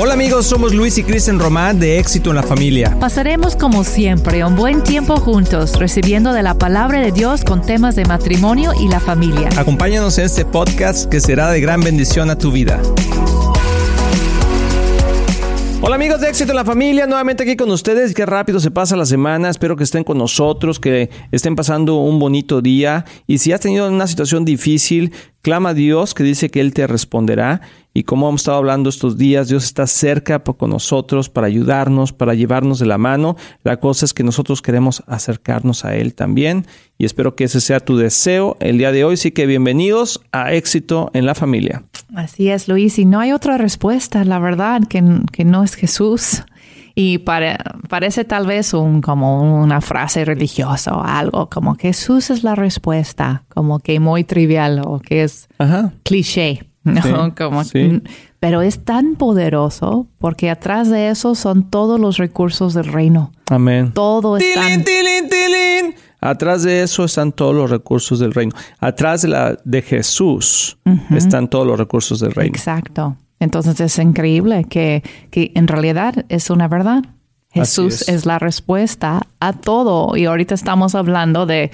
Hola amigos, somos Luis y Kristen Román de Éxito en la Familia. Pasaremos como siempre un buen tiempo juntos, recibiendo de la palabra de Dios con temas de matrimonio y la familia. Acompáñanos en este podcast que será de gran bendición a tu vida. Hola amigos de Éxito en la Familia, nuevamente aquí con ustedes. Qué rápido se pasa la semana. Espero que estén con nosotros, que estén pasando un bonito día. Y si has tenido una situación difícil, clama a Dios que dice que Él te responderá. Y como hemos estado hablando estos días, Dios está cerca con nosotros para ayudarnos, para llevarnos de la mano. La cosa es que nosotros queremos acercarnos a Él también. Y espero que ese sea tu deseo el día de hoy. Así que bienvenidos a Éxito en la Familia. Así es, Luis. Y no hay otra respuesta, la verdad, que, que no es Jesús. Y parece tal vez un, como una frase religiosa o algo, como que Jesús es la respuesta, como que muy trivial o que es cliché. ¿no? Como, Pero es tan poderoso porque atrás de eso son todos los recursos del reino. Amén. Todo está. Atrás de eso están todos los recursos del reino. Atrás de, la, de Jesús están todos los recursos del reino. Exacto. Entonces es increíble que, que en realidad es una verdad. Jesús es. la respuesta a todo. Y ahorita estamos hablando de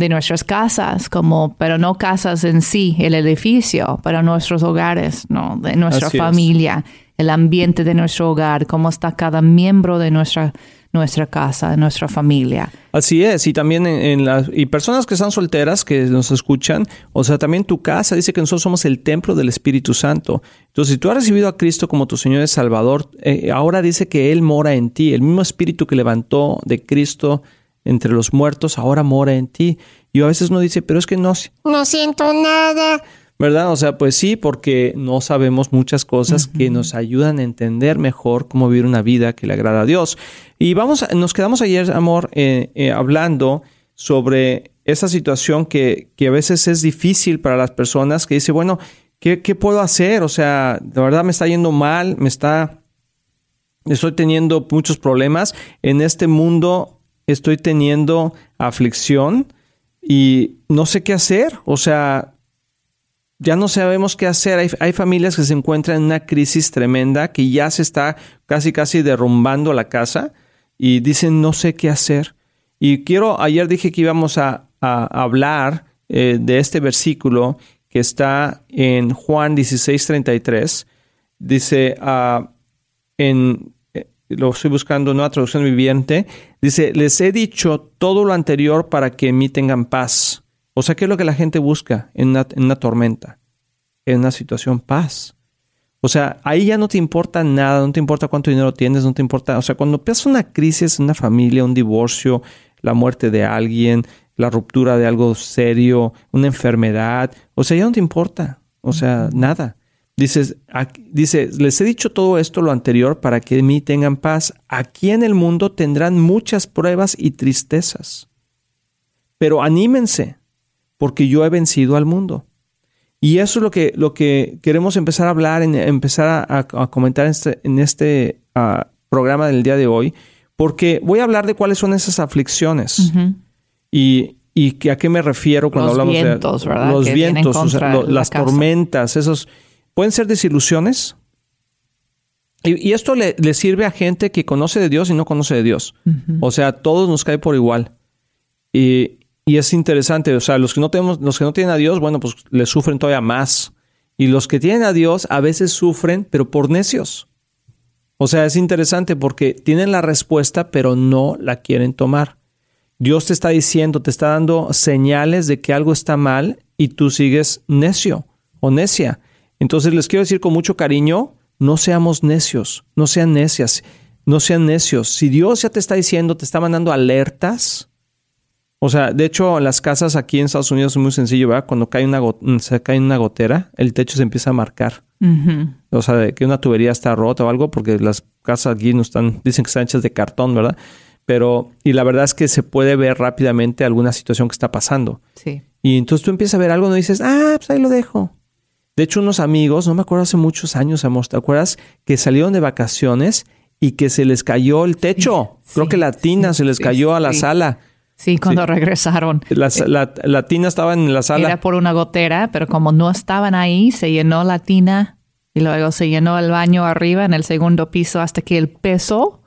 de nuestras casas, como, pero no casas en sí, el edificio, pero nuestros hogares, ¿no? De nuestra familia, el ambiente de nuestro hogar, cómo está cada miembro de nuestra, nuestra casa, de nuestra familia. Así es, y también en, las y personas que están solteras que nos escuchan, o sea, también tu casa dice que nosotros somos el templo del Espíritu Santo. Entonces, si tú has recibido a Cristo como tu Señor y Salvador, eh, ahora dice que Él mora en ti, el mismo Espíritu que levantó de Cristo entre los muertos, ahora mora en ti. Y a veces uno dice, pero es que no, no siento nada. ¿Verdad? O sea, pues sí, porque no sabemos muchas cosas que nos ayudan a entender mejor cómo vivir una vida que le agrada a Dios. Y vamos, nos quedamos ayer, amor, eh, eh, hablando sobre esa situación que, que, a veces es difícil para las personas que dice, bueno, ¿qué, ¿qué puedo hacer? O sea, de verdad me está yendo mal, me está, estoy teniendo muchos problemas en este mundo estoy teniendo aflicción y no sé qué hacer. O sea, ya no sabemos qué hacer. Hay, familias que se encuentran en una crisis tremenda, que ya se está casi, casi derrumbando la casa y dicen no sé qué hacer. Y quiero, ayer dije que íbamos a, hablar eh, de este versículo que está en Juan 16:33. Dice, uh, en lo estoy buscando en una traducción viviente, dice, les he dicho todo lo anterior para que en mí tengan paz. O sea, ¿qué es lo que la gente busca en una, en una tormenta? En una situación, paz. O sea, ahí ya no te importa nada, no te importa cuánto dinero tienes, no te importa. O sea, cuando pasa una crisis en una familia, un divorcio, la muerte de alguien, la ruptura de algo serio, una enfermedad, o sea, ya no te importa. O sea, nada. Dices, dice, les he dicho todo esto lo anterior para que en mí tengan paz. Aquí en el mundo tendrán muchas pruebas y tristezas. Pero anímense, porque yo he vencido al mundo. Y eso es lo que, lo que queremos empezar a hablar, en, empezar a, comentar en este, en este ah, programa del día de hoy, porque voy a hablar de cuáles son esas aflicciones. Y, y a qué me refiero cuando hablamos de los vientos, las tormentas, esos Pueden ser desilusiones. Y, esto le, sirve a gente que conoce de Dios y no conoce de Dios. O sea, todos nos cae por igual. Y, es interesante. O sea, los que no tenemos, los que no tienen a Dios, bueno, pues le sufren todavía más. Y los que tienen a Dios a veces sufren, pero por necios. O sea, es interesante porque tienen la respuesta, pero no la quieren tomar. Dios te está diciendo, te está dando señales de que algo está mal y tú sigues necio o necia. Entonces les quiero decir con mucho cariño, no seamos necios, no sean necias, no sean necios. Si Dios ya te está diciendo, te está mandando alertas, o sea, de hecho, las casas aquí en Estados Unidos es muy sencillo, ¿verdad? Cuando cae una, se cae una gotera, el techo se empieza a marcar. O sea, de que una tubería está rota o algo, porque las casas aquí no están, dicen que están hechas de cartón, ¿verdad? Pero, y la verdad es que se puede ver rápidamente alguna situación que está pasando. Sí. Y entonces tú empiezas a ver algo y dices, ah, pues ahí lo dejo. De hecho, unos amigos, no me acuerdo hace muchos años, amor, ¿te acuerdas? Que salieron de vacaciones y que se les cayó el techo. Creo que la tina se les cayó a la sala. Sí, cuando regresaron. La, tina estaba en la sala. Era por una gotera, pero como no estaban ahí, se llenó la tina Y luego se llenó el baño arriba en el segundo piso hasta que el peso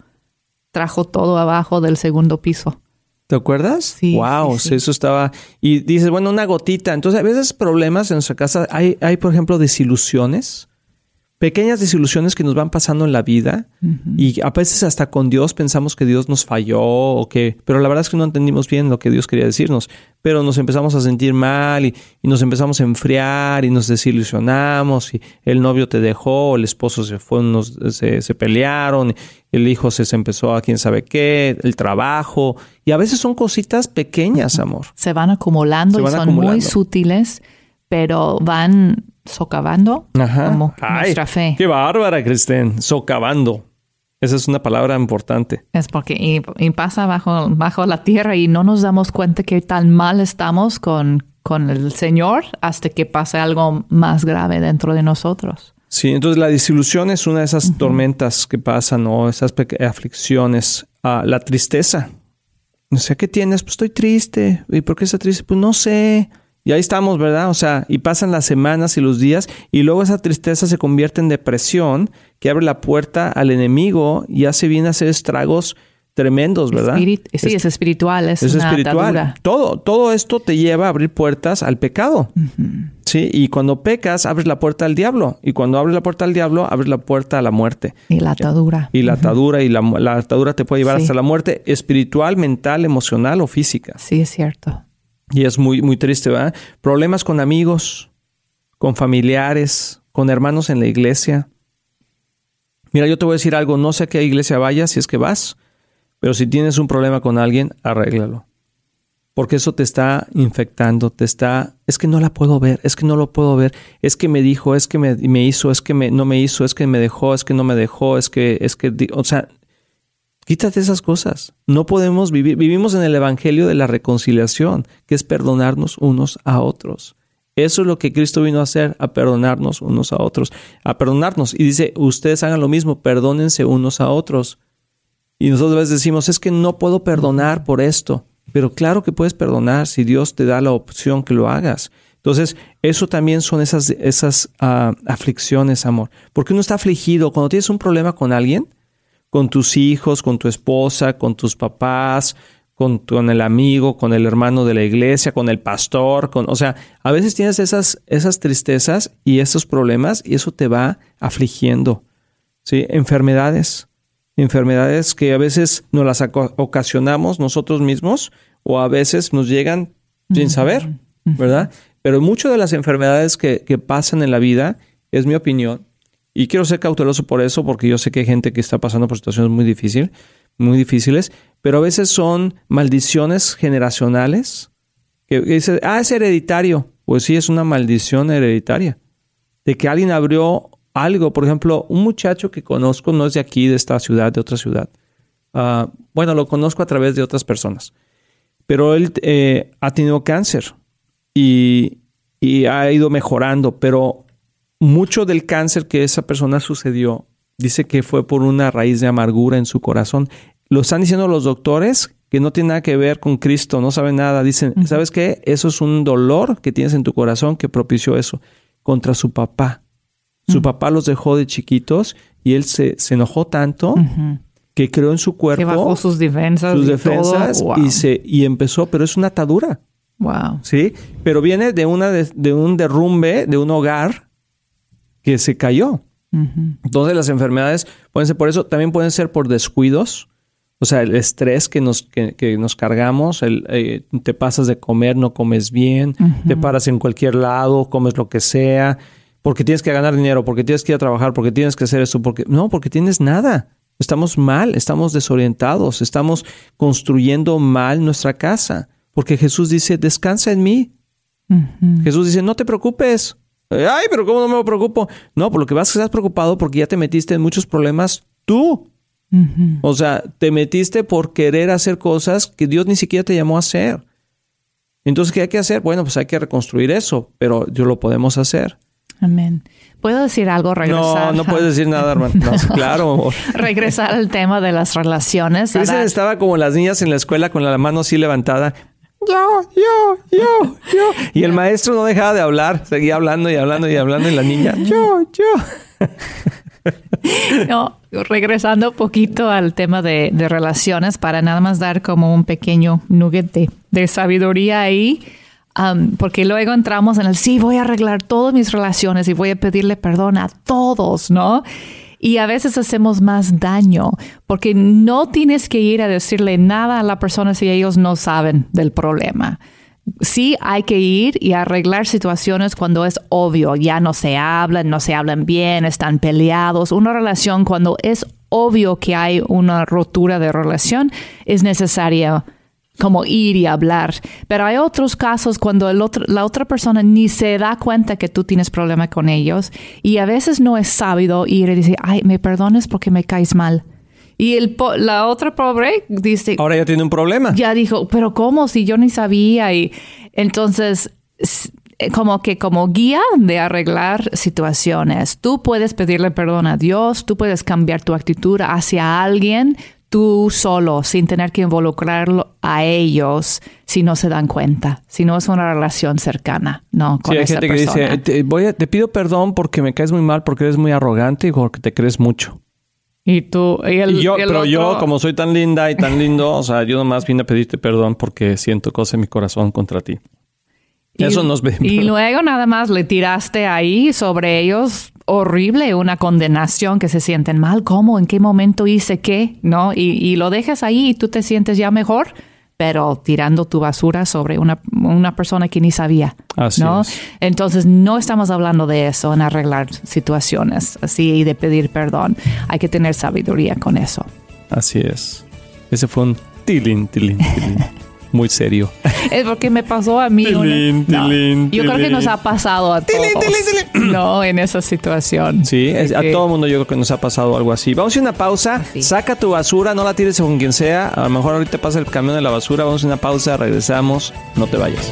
trajo todo abajo del segundo piso. ¿Te acuerdas? Sí. Wow, sí, sí. eso estaba. Y dices, bueno, una gotita. Entonces, a veces problemas en nuestra casa. Hay, hay por ejemplo, desilusiones pequeñas desilusiones que nos van pasando en la vida y a veces hasta con Dios pensamos que Dios nos falló o que, pero la verdad es que no entendimos bien lo que Dios quería decirnos, pero nos empezamos a sentir mal y, y nos empezamos a enfriar y nos desilusionamos y el novio te dejó, el esposo se fue, nos, se, se pelearon, el hijo se, se empezó a quién sabe qué, el trabajo y a veces son cositas pequeñas, amor. Se van acumulando Se van y son acumulando. muy sutiles, pero van socavando Ajá. como Ay, nuestra fe. Qué bárbara, Kristen. Socavando. Esa es una palabra importante. Es porque y, y pasa bajo, bajo la tierra y no nos damos cuenta que tan mal estamos con, con el Señor hasta que pase algo más grave dentro de nosotros. Sí, entonces la desilusión es una de esas tormentas que pasan o esas aflicciones. Ah, la tristeza. O sea, ¿qué tienes? Pues estoy triste. ¿Y por qué estás triste? Pues no sé. Y ahí estamos, ¿verdad? O sea, y pasan las semanas y los días y luego esa tristeza se convierte en depresión que abre la puerta al enemigo y hace bien hacer estragos tremendos, ¿verdad? Espirit- sí, es, espiritual, es, Es una espiritual. atadura. Todo, todo esto te lleva a abrir puertas al pecado. Sí, y cuando pecas, abres la puerta al diablo. Y cuando abres la puerta al diablo, abres la puerta a la muerte. Y la atadura. Y la atadura, y la, la atadura te puede llevar Sí. hasta la muerte espiritual, mental, emocional o física. Sí, es cierto. Y es muy, muy triste, ¿verdad? Problemas con amigos, con familiares, con hermanos en la iglesia. Mira, yo te voy a decir algo, no sé a qué iglesia vayas si es que vas, pero si tienes un problema con alguien, arréglalo. Porque eso te está infectando, te está, es que no la puedo ver, es que no lo puedo ver, es que me dijo, es que me, me hizo, es que me, no me hizo, es que me dejó, es que no me dejó, es que, es que, o sea, Quítate esas cosas. No podemos vivir. Vivimos en el Evangelio de la reconciliación, que es perdonarnos unos a otros. Eso es lo que Cristo vino a hacer, a perdonarnos unos a otros, a perdonarnos. Y dice, ustedes hagan lo mismo, perdónense unos a otros. Y nosotros a veces decimos, es que no puedo perdonar por esto. Pero claro que puedes perdonar si Dios te da la opción que lo hagas. Entonces, eso también son esas, esas ah, aflicciones, amor. Porque uno está afligido. Cuando tienes un problema con alguien, con tus hijos, con tu esposa, con tus papás, con, con el amigo, con el hermano de la iglesia, con el pastor, con, o sea, a veces tienes esas, esas tristezas y esos problemas y eso te va afligiendo. ¿sí? Enfermedades, enfermedades que a veces nos las oca- ocasionamos nosotros mismos o a veces nos llegan sin saber, ¿verdad? Pero muchas de las enfermedades que, que pasan en la vida, es mi opinión, y quiero ser cauteloso por eso, porque yo sé que hay gente que está pasando por situaciones muy difíciles, muy difíciles, pero a veces son maldiciones generacionales. Que, que ah, es hereditario. Pues sí, es una maldición hereditaria. De que alguien abrió algo. Por ejemplo, un muchacho que conozco no es de aquí, de esta ciudad, de otra ciudad. Ah, bueno, lo conozco a través de otras personas. Pero él eh, ha tenido cáncer y, y ha ido mejorando, pero mucho del cáncer que esa persona sucedió, dice que fue por una raíz de amargura en su corazón. Lo están diciendo los doctores que no tiene nada que ver con Cristo, no saben nada. Dicen, ¿sabes qué? Eso es un dolor que tienes en tu corazón que propició eso contra su papá. Su papá los dejó de chiquitos y él se, se enojó tanto que creó en su cuerpo Que bajó sus defensas. sus y defensas todo. Wow. y se y empezó, pero es una atadura. Wow. ¿sí? Pero viene de, una de, de un derrumbe, de un hogar que se cayó. Entonces las enfermedades pueden ser por eso, también pueden ser por descuidos, o sea, el estrés que nos, que, que nos cargamos, el, eh, te pasas de comer, no comes bien, te paras en cualquier lado, comes lo que sea, porque tienes que ganar dinero, porque tienes que ir a trabajar, porque tienes que hacer eso, porque no, porque tienes nada. Estamos mal, estamos desorientados, estamos construyendo mal nuestra casa, porque Jesús dice, descansa en mí, Jesús dice, no te preocupes. Ay, pero ¿cómo no me preocupo? No, por lo que vas a estar preocupado porque ya te metiste en muchos problemas tú. O sea, te metiste por querer hacer cosas que Dios ni siquiera te llamó a hacer. Entonces, ¿qué hay que hacer? Bueno, pues hay que reconstruir eso, pero yo lo podemos hacer. Amén. ¿Puedo decir algo? No, Regresar. no puedes decir nada, hermano. No, sí, claro, amor. Regresar al tema de las relaciones. Ahora- estaba como las niñas en la escuela con la mano así levantada. Yo, yo, yo, yo. Y el maestro no dejaba de hablar, seguía hablando y hablando y hablando y la niña, yo, yo. No, regresando un poquito al tema de, relaciones, para nada más dar como un pequeño nugget de, sabiduría ahí, um, porque luego entramos en el sí, voy a arreglar todas mis relaciones y voy a pedirle perdón a todos, ¿no? Y a veces hacemos más daño porque no tienes que ir a decirle nada a la persona si ellos no saben del problema. Sí hay que ir y arreglar situaciones cuando es obvio, ya no se hablan, no se hablan bien, están peleados. Una relación cuando es obvio que hay una rotura de relación es necesaria como ir y hablar. Pero hay otros casos cuando el otro, la otra persona ni se da cuenta que tú tienes problema con ellos y a veces no es sabido ir y decir, ay, me perdones porque me caes mal. Y el la otra pobre dice... Ahora ya tiene un problema. Ya dijo, pero ¿cómo? Si yo ni sabía. Y entonces, eh, como que como guía de arreglar situaciones, tú puedes pedirle perdón a Dios, tú puedes cambiar tu actitud hacia alguien, tú solo, sin tener que involucrarlo a ellos si no se dan cuenta, si no es una relación cercana, ¿no? Con sí, hay gente que dice, te, voy te pido perdón porque me caes muy mal, porque eres muy arrogante y porque te crees mucho. Y tú, y el, yo, pero yo, como soy tan linda y tan lindo, o sea, yo nomás vine a pedirte perdón porque siento cosas en mi corazón contra ti. Eso nos ve. Y luego nada más le tiraste ahí sobre ellos horrible, una condenación que se sienten mal, ¿cómo? ¿En qué momento hice qué? ¿No? Y, lo dejas ahí y tú te sientes ya mejor, pero tirando tu basura sobre una, persona que ni sabía. ¿no? Entonces, no estamos hablando de eso, en arreglar situaciones así y de pedir perdón. Hay que tener sabiduría con eso. Así es. Ese fue un tilín, tilín, tilín. muy serio. Es porque me pasó a mí. yo creo que nos ha pasado a todos. no, en esa situación. Sí, a todo el mundo yo creo que nos ha pasado algo así. Vamos a una pausa. Saca tu basura, no la tires con quien sea. A lo mejor ahorita pasa el camión de la basura. Vamos a una pausa, regresamos. No te vayas.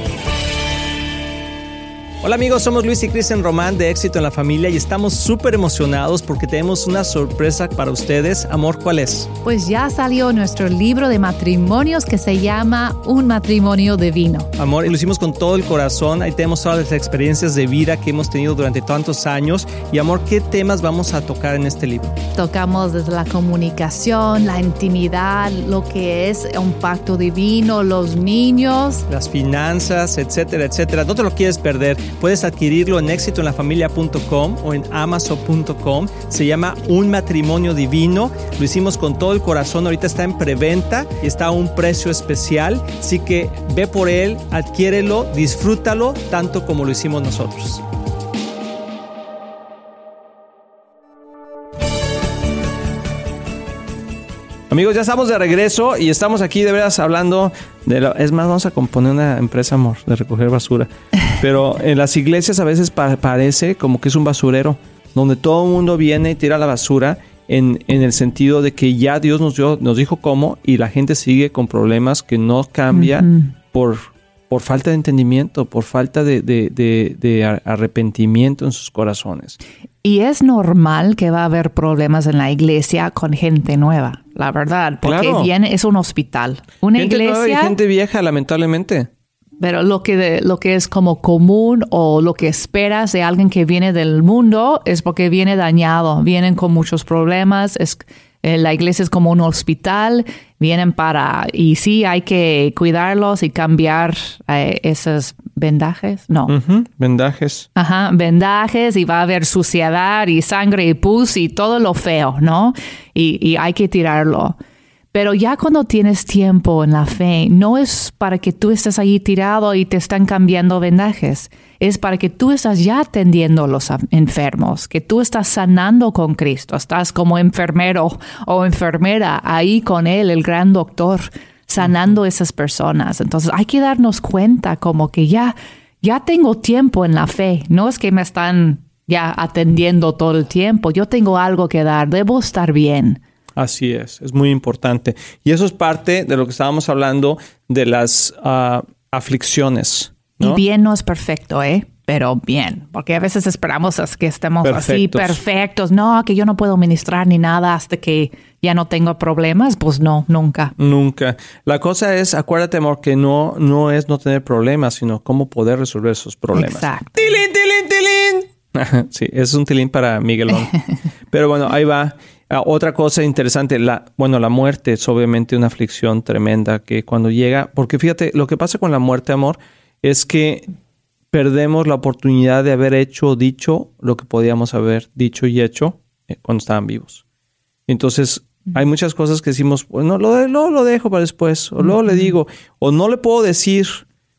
Hola amigos, somos Luis y Cristian Román de Éxito en la Familia y estamos súper emocionados porque tenemos una sorpresa para ustedes. Amor, ¿cuál es? Pues ya salió nuestro libro de matrimonios que se llama Un matrimonio divino. Amor, y lo hicimos con todo el corazón. Ahí tenemos todas las experiencias de vida que hemos tenido durante tantos años. Y amor, ¿qué temas vamos a tocar en este libro? Tocamos desde la comunicación, la intimidad, lo que es un pacto divino, los niños. Las finanzas, etcétera, etcétera. No te lo quieres perder. Puedes adquirirlo en éxitoenlafamilia.com o en amazon.com. Se llama Un matrimonio divino. Lo hicimos con todo el corazón. Ahorita está en preventa y está a un precio especial. Así que ve por él, adquiérelo, disfrútalo tanto como lo hicimos nosotros. Amigos, ya estamos de regreso y estamos aquí de veras hablando de lo, es más, vamos a componer una empresa, amor, de recoger basura. Pero en las iglesias a veces parece como que es un basurero, donde todo el mundo viene y tira la basura en, en, el sentido de que ya Dios nos, dio, nos dijo cómo y la gente sigue con problemas que no cambia por, por falta de entendimiento, por falta de, de, de, arrepentimiento en sus corazones. Y es normal que va a haber problemas en la iglesia con gente nueva, la verdad, porque viene, es un hospital. Una gente iglesia. Nueva y gente vieja, lamentablemente. Pero lo que, lo que es como común o lo que esperas de alguien que viene del mundo es porque viene dañado, vienen con muchos problemas, es, la iglesia es como un hospital, vienen para, y sí hay que cuidarlos y cambiar eh, esos vendajes, no. Vendajes. Ajá, vendajes y va a haber suciedad y sangre y pus y todo lo feo, ¿no? Y, y hay que tirarlo. Pero ya cuando tienes tiempo en la fe, no es para que tú estés ahí tirado y te están cambiando vendajes. Es para que tú estás ya atendiendo a los enfermos, que tú estás sanando con Cristo. Estás como enfermero o enfermera ahí con Él, el gran doctor, sanando a esas personas. Entonces hay que darnos cuenta como que ya, ya tengo tiempo en la fe. No es que me están ya atendiendo todo el tiempo. Yo tengo algo que dar. Debo estar bien. Así es, es muy importante. Y eso es parte de lo que estábamos hablando de las ah, aflicciones. Y bien no es perfecto, ¿eh? pero bien, porque a veces esperamos que estemos así perfectos. No, que yo no puedo ministrar ni nada hasta que ya no tengo problemas. Pues no, nunca. Nunca. La cosa es, acuérdate, amor, que no, no es no tener problemas, sino cómo poder resolver esos problemas. Exacto. ¡Tilín, tilín, tilín! sí, es un tilín para Miguelón. pero bueno, ahí va. Ah, otra cosa interesante, la, bueno, la muerte es obviamente una aflicción tremenda que cuando llega, porque fíjate, lo que pasa con la muerte, amor, es que perdemos la oportunidad de haber hecho o dicho lo que podíamos haber dicho y hecho eh, cuando estaban vivos. Entonces, hay muchas cosas que decimos, bueno, lo, lo, lo dejo para después, o luego le digo, o no le puedo decir.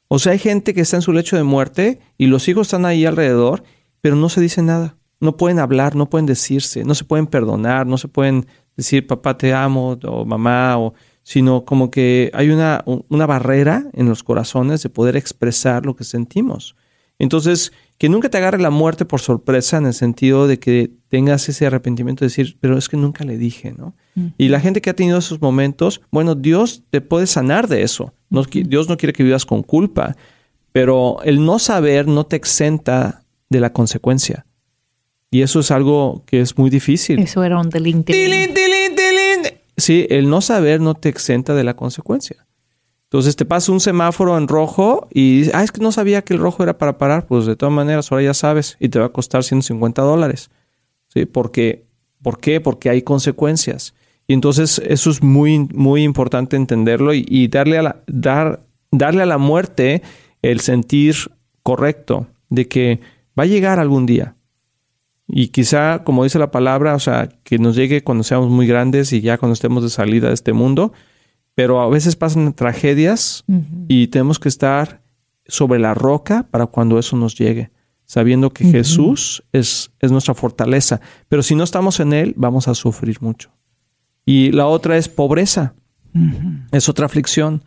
O sea, hay gente que está en su lecho de muerte y los hijos están ahí alrededor, pero no se dice nada. No pueden hablar, no pueden decirse, no se pueden perdonar, no se pueden decir papá te amo o mamá o sino como que hay una, una barrera en los corazones de poder expresar lo que sentimos. Entonces, que nunca te agarre la muerte por sorpresa en el sentido de que tengas ese arrepentimiento de decir, pero es que nunca le dije, ¿no? Y la gente que ha tenido esos momentos, bueno, Dios te puede sanar de eso. Dios no quiere que vivas con culpa, pero el no saber no te exenta de la consecuencia. Y eso es algo que es muy difícil. Eso era un delinte. Sí, el no saber no te exenta de la consecuencia. Entonces te pasa un semáforo en rojo y dices, ah, es que no sabía que el rojo era para parar. Pues de todas maneras, ahora ya sabes y te va a costar 150 dólares. ¿Sí? Porque, ¿Por qué? Porque hay consecuencias. Y entonces eso es muy, muy importante entenderlo y, darle, a la, dar, darle a la muerte el sentir correcto de que va a llegar algún día. Y quizá, como dice la palabra, o sea, que nos llegue cuando seamos muy grandes y ya cuando estemos de salida de este mundo, pero a veces pasan tragedias y tenemos que estar sobre la roca para cuando eso nos llegue, sabiendo que Jesús es, es nuestra fortaleza. Pero si no estamos en Él, vamos a sufrir mucho. Y la otra es pobreza. Es otra aflicción.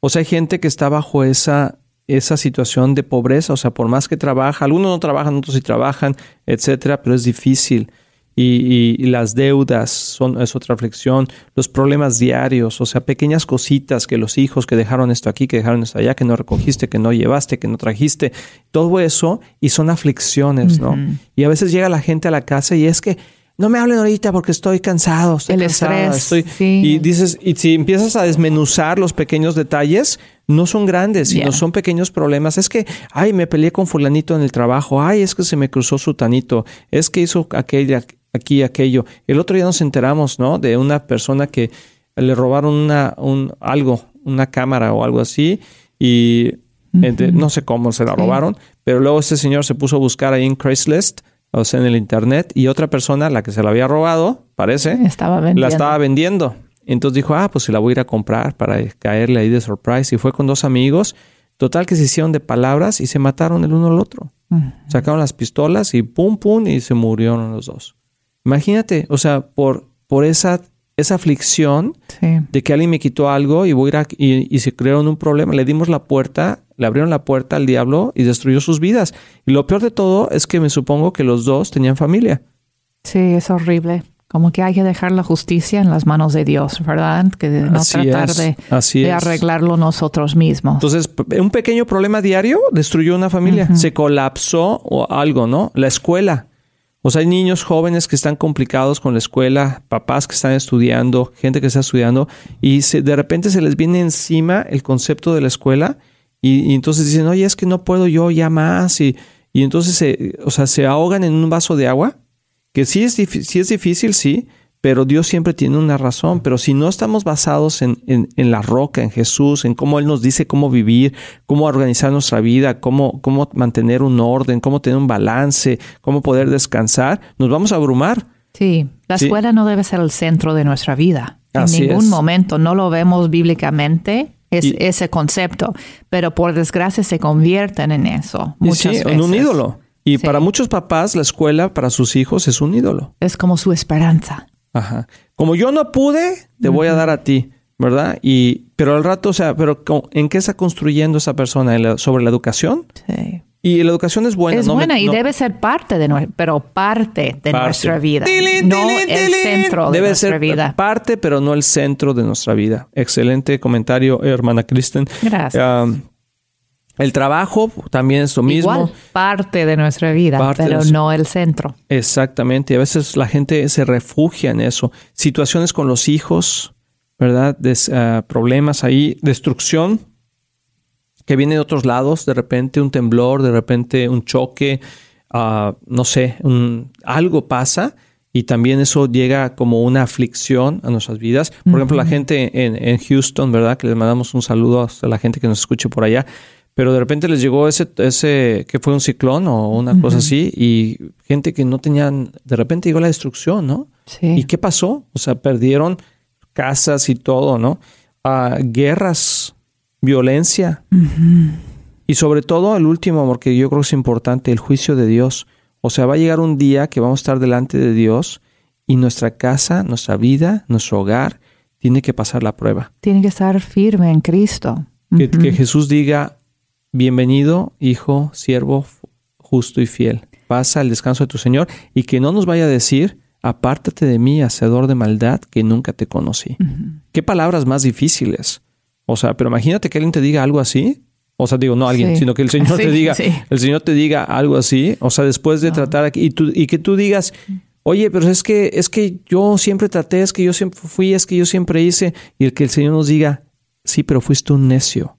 O sea, hay gente que está bajo esa, esa situación de pobreza. O sea, por más que trabaja, algunos no trabajan, otros sí trabajan, etcétera, pero es difícil y, las deudas son, es otra reflexión, los problemas diarios, o sea, pequeñas cositas que los hijos que dejaron esto aquí, que dejaron esto allá, que no recogiste, que no llevaste, que no trajiste, todo eso y son aflicciones, ¿no? Y a veces llega la gente a la casa y es que no me hablen ahorita porque estoy cansado, estoy El cansada, estrés, estoy y dices y si empiezas a desmenuzar los pequeños detalles, no son grandes, sino son pequeños problemas. Es que, ay, me peleé con fulanito en el trabajo, ay, es que se me cruzó su tanito, es que hizo aquella, aquí aquello. El otro día nos enteramos, ¿no? De una persona que le robaron una, un, algo, una cámara o algo así, y no sé cómo se la robaron, pero luego ese señor se puso a buscar ahí en Craigslist, o sea, en el internet, y otra persona, la que se la había robado, parece, estaba la estaba vendiendo. Entonces dijo, ah, pues se la voy a ir a comprar para caerle ahí de surprise. Y fue con dos amigos. Total que se hicieron de palabras y se mataron el uno al otro. Sacaron las pistolas y pum, pum, y se murieron los dos. Imagínate, o sea, por, por esa, esa aflicción de que alguien me quitó algo y voy a ir y, se crearon un problema. Le dimos la puerta, le abrieron la puerta al diablo y destruyó sus vidas. Y lo peor de todo es que me supongo que los dos tenían familia. Sí, es horrible. Como que hay que dejar la justicia en las manos de Dios, ¿verdad? Que no tratar de, de arreglarlo nosotros mismos. Entonces, un pequeño problema diario destruyó una familia. Se colapsó o algo, ¿no? La escuela o sea, hay niños jóvenes que están complicados con la escuela, papás que están estudiando, gente que está estudiando, y de repente se les viene encima el concepto de la escuela, y, entonces dicen, oye, es que no puedo yo ya más, y, y entonces se, o sea, se ahogan en un vaso de agua, que sí es, sí es difícil, sí, pero Dios siempre tiene una razón. Pero si no estamos basados en, en, la roca, en Jesús, en cómo Él nos dice cómo vivir, cómo organizar nuestra vida, cómo, cómo mantener un orden, cómo tener un balance, cómo poder descansar, nos vamos a abrumar. Sí, la escuela no debe ser el centro de nuestra vida. En ningún momento no lo vemos bíblicamente. Es ese concepto, pero por desgracia se convierten en eso. Muchas sí, en un ídolo. Y para muchos papás, la escuela para sus hijos es un ídolo. Es como su esperanza. Ajá. Como yo no pude, te voy a dar a ti, ¿verdad? Y, pero al rato, o sea, pero ¿en qué está construyendo esa persona? ¿Sobre la educación? Sí. Y la educación es buena. Es buena y debe ser parte de nuestra, pero parte de nuestra vida. no el centro de nuestra ser vida. Parte, pero no el centro de nuestra vida. Excelente comentario, hermana Kristen. Gracias. El trabajo también es lo mismo. Igual, parte de nuestra vida, Parte pero no el centro. Exactamente. A veces la gente se refugia en eso. Situaciones con los hijos, ¿verdad? Des- ah, problemas ahí, destrucción que viene de otros lados, de repente un temblor, de repente un choque, ah, no sé, un- algo pasa y también eso llega como una aflicción a nuestras vidas. Por ejemplo, la gente en, en Houston, ¿verdad? Que les mandamos un saludo a la gente que nos escuche por allá. Pero de repente les llegó ese, ese que fue un ciclón o una cosa así y gente que no tenían, de repente llegó la destrucción, ¿no? Sí. ¿Y qué pasó? O sea, perdieron casas y todo, ¿no? Ah, guerras, violencia. Y sobre todo el último, amor, que yo creo que es importante, el juicio de Dios. O sea, va a llegar un día que vamos a estar delante de Dios y nuestra casa, nuestra vida, nuestro hogar, tiene que pasar la prueba. Tiene que estar firme en Cristo. Que, que Jesús diga, bienvenido, hijo, siervo justo y fiel. Pasa el descanso de tu Señor y que no nos vaya a decir, apártate de mí, hacedor de maldad, que nunca te conocí. Qué palabras más difíciles. O sea, pero imagínate que alguien te diga algo así. O sea, digo, no alguien, Sí. sino que el Señor Sí, te diga, sí. el Señor te diga algo así. O sea, después de tratar aquí, y, tú- y que tú digas, oye, pero es que, es que yo siempre traté, es que yo siempre fui, es que yo siempre hice. Y el que el Señor nos diga, sí, pero fuiste un necio,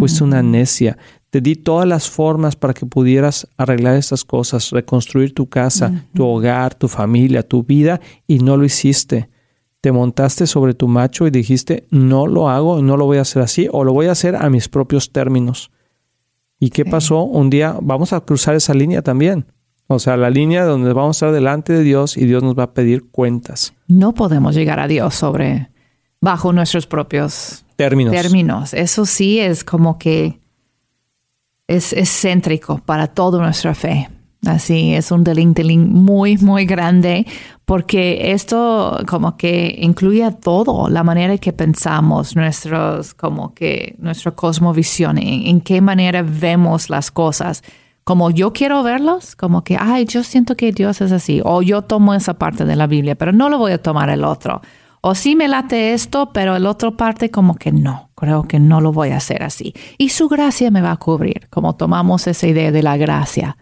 fuiste una necia. Te di todas las formas para que pudieras arreglar estas cosas, reconstruir tu casa, tu hogar, tu familia, tu vida, y no lo hiciste. Te montaste sobre tu macho y dijiste, no lo hago, no lo voy a hacer así, o lo voy a hacer a mis propios términos. ¿Y qué pasó? Un día vamos a cruzar esa línea también. O sea, la línea donde vamos a estar delante de Dios y Dios nos va a pedir cuentas, No podemos llegar a Dios sobre bajo nuestros propios términos. términos. Eso sí es como que es excéntrico para toda nuestra fe. Así es un delintelín muy, muy grande porque esto como que incluye a todo, la manera que pensamos, nuestros, como que nuestra cosmovisión, en, en qué manera vemos las cosas. Como yo quiero verlos, como que, ay, yo siento que Dios es así, o yo tomo esa parte de la Biblia, pero no lo voy a tomar el otro. O sí me late esto, pero el otro parte como que no, creo que no lo voy a hacer así. Y su gracia me va a cubrir, como tomamos esa idea de la gracia.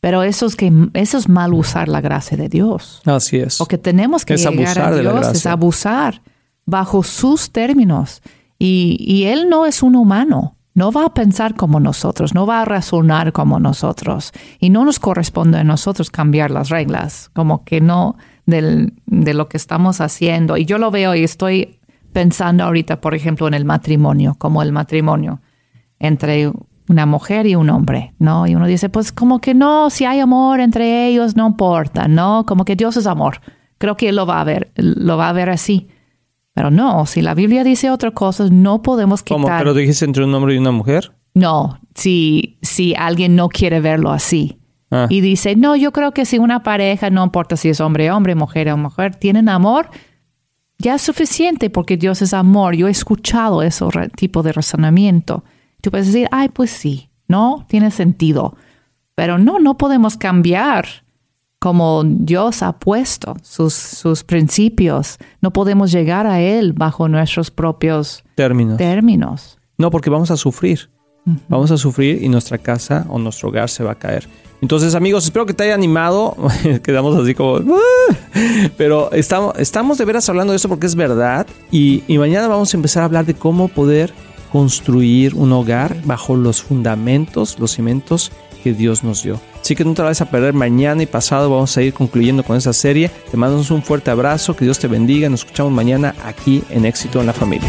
Pero eso es, que, eso es mal usar la gracia de Dios. Así es. Lo que tenemos que Es llegar a abusar de la Dios es gracia. abusar bajo sus términos. Y, y Él no es un humano. No va a pensar como nosotros, no va a razonar como nosotros. Y no nos corresponde a nosotros cambiar las reglas, como que no del- de lo que estamos haciendo. Y yo lo veo y estoy pensando ahorita, por ejemplo, en el matrimonio, como el matrimonio entre una mujer y un hombre, ¿no? Y uno dice, pues como que no, si hay amor entre ellos, no importa, ¿no? Como que Dios es amor. Creo que Él lo va a ver, lo va a ver así. Pero no, si la Biblia dice otra cosa, no podemos quitar. ¿Cómo? ¿Pero dijiste entre un hombre y una mujer? No, si, si alguien no quiere verlo así. Ah. Y dice, no, yo creo que si una pareja, no importa si es hombre, hombre, mujer o mujer, tienen amor, ya es suficiente porque Dios es amor. Yo he escuchado ese tipo de razonamiento. Tú puedes decir, ay, pues sí, no, tiene sentido. Pero no, no podemos cambiar como Dios ha puesto sus, sus principios. No podemos llegar a Él bajo nuestros propios Términos. términos. No, porque vamos a sufrir. Vamos a sufrir y nuestra casa o nuestro hogar se va a caer. Entonces, amigos, espero que te haya animado. Quedamos así como... Pero estamos, estamos de veras hablando de eso porque es verdad. Y, mañana vamos a empezar a hablar de cómo poder construir un hogar bajo los fundamentos, los cimientos que Dios nos dio. Así que no te la vas a perder mañana y pasado. Vamos a ir concluyendo con esa serie. Te mandamos un fuerte abrazo. Que Dios te bendiga. Nos escuchamos mañana aquí en Éxito en la Familia.